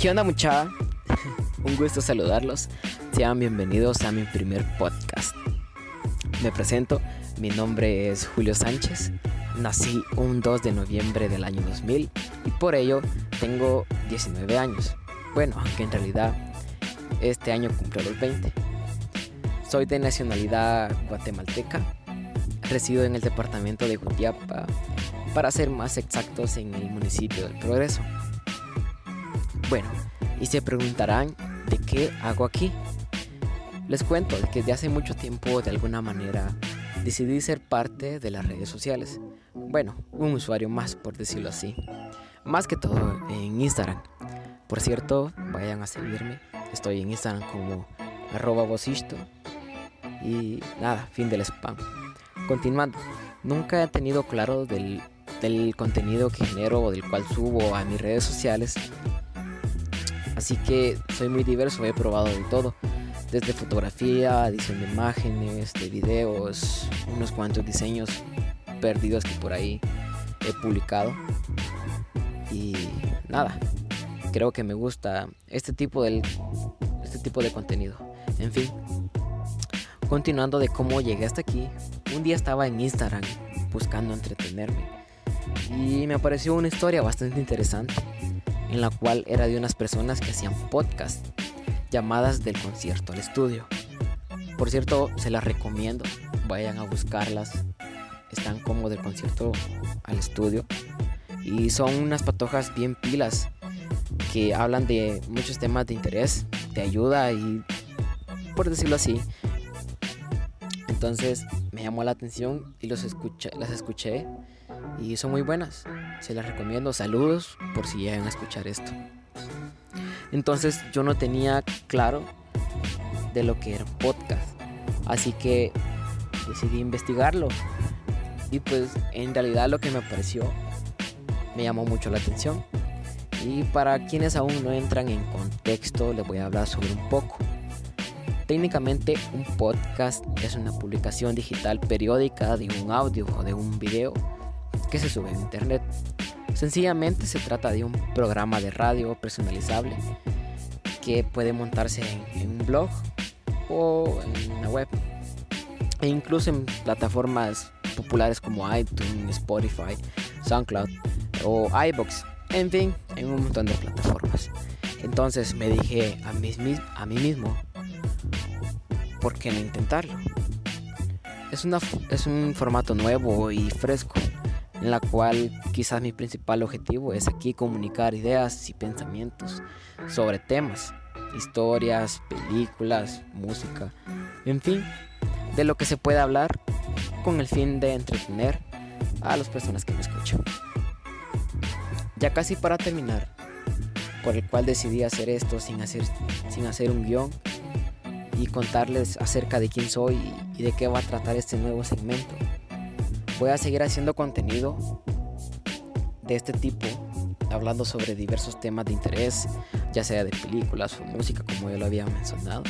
¿Qué onda mucha? Un gusto saludarlos. Sean bienvenidos a mi primer podcast. Me presento, mi nombre es Julio Sánchez. Nací un 2 de noviembre del año 2000 y por ello tengo 19 años. Bueno, aunque en realidad este año cumplo los 20. Soy de nacionalidad guatemalteca. Resido en el departamento de Jutiapa, para ser más exactos en el municipio del Progreso. Bueno, y se preguntarán de qué hago aquí. Les cuento que desde hace mucho tiempo de alguna manera decidí ser parte de las redes sociales. Bueno, un usuario más por decirlo así. Más que todo en Instagram. Por cierto, vayan a seguirme. Estoy en Instagram como arroba vosisto. Y nada, fin del spam. Continuando, nunca he tenido claro del, del contenido que genero o del cual subo a mis redes sociales Así que soy muy diverso, he probado de todo. Desde fotografía, edición de imágenes, de videos, unos cuantos diseños perdidos que por ahí he publicado. Y nada, creo que me gusta este tipo, del, este tipo de contenido. En fin, continuando de cómo llegué hasta aquí, un día estaba en Instagram buscando entretenerme y me apareció una historia bastante interesante en la cual era de unas personas que hacían podcast llamadas del concierto al estudio. Por cierto, se las recomiendo, vayan a buscarlas. Están como del concierto al estudio. Y son unas patojas bien pilas que hablan de muchos temas de interés, de ayuda y, por decirlo así. Entonces me llamó la atención y los escuché, las escuché y son muy buenas. Se las recomiendo. Saludos por si llegan a escuchar esto. Entonces yo no tenía claro de lo que era podcast. Así que decidí investigarlo. Y pues en realidad lo que me pareció me llamó mucho la atención. Y para quienes aún no entran en contexto, les voy a hablar sobre un poco. Técnicamente un podcast es una publicación digital periódica de un audio o de un video que se sube en internet. Sencillamente se trata de un programa de radio personalizable que puede montarse en, un blog o en una web e incluso en plataformas populares como iTunes, Spotify, SoundCloud o iBox, en fin, en un montón de plataformas. Entonces me dije a mí, a mí mismo, ¿por qué no intentarlo? Es, una, es un formato nuevo y fresco en la cual quizás mi principal objetivo es aquí comunicar ideas y pensamientos sobre temas, historias, películas, música, en fin, de lo que se puede hablar con el fin de entretener a las personas que me escuchan. Ya casi para terminar, por el cual decidí hacer esto sin hacer, sin hacer un guion y contarles acerca de quién soy y de qué va a tratar este nuevo segmento voy a seguir haciendo contenido de este tipo, hablando sobre diversos temas de interés, ya sea de películas o música, como yo lo había mencionado.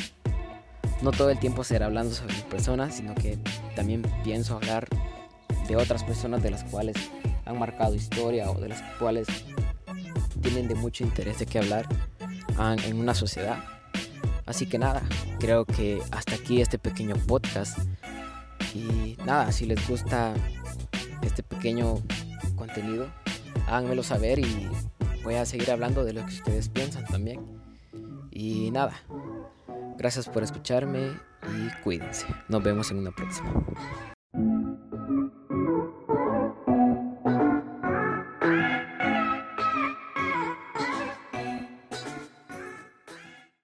No todo el tiempo será hablando sobre personas, sino que también pienso hablar de otras personas de las cuales han marcado historia o de las cuales tienen de mucho interés de qué hablar en una sociedad. Así que nada, creo que hasta aquí este pequeño podcast. Y nada, si les gusta este pequeño contenido, háganmelo saber y voy a seguir hablando de lo que ustedes piensan también. Y nada, gracias por escucharme y cuídense. Nos vemos en una próxima.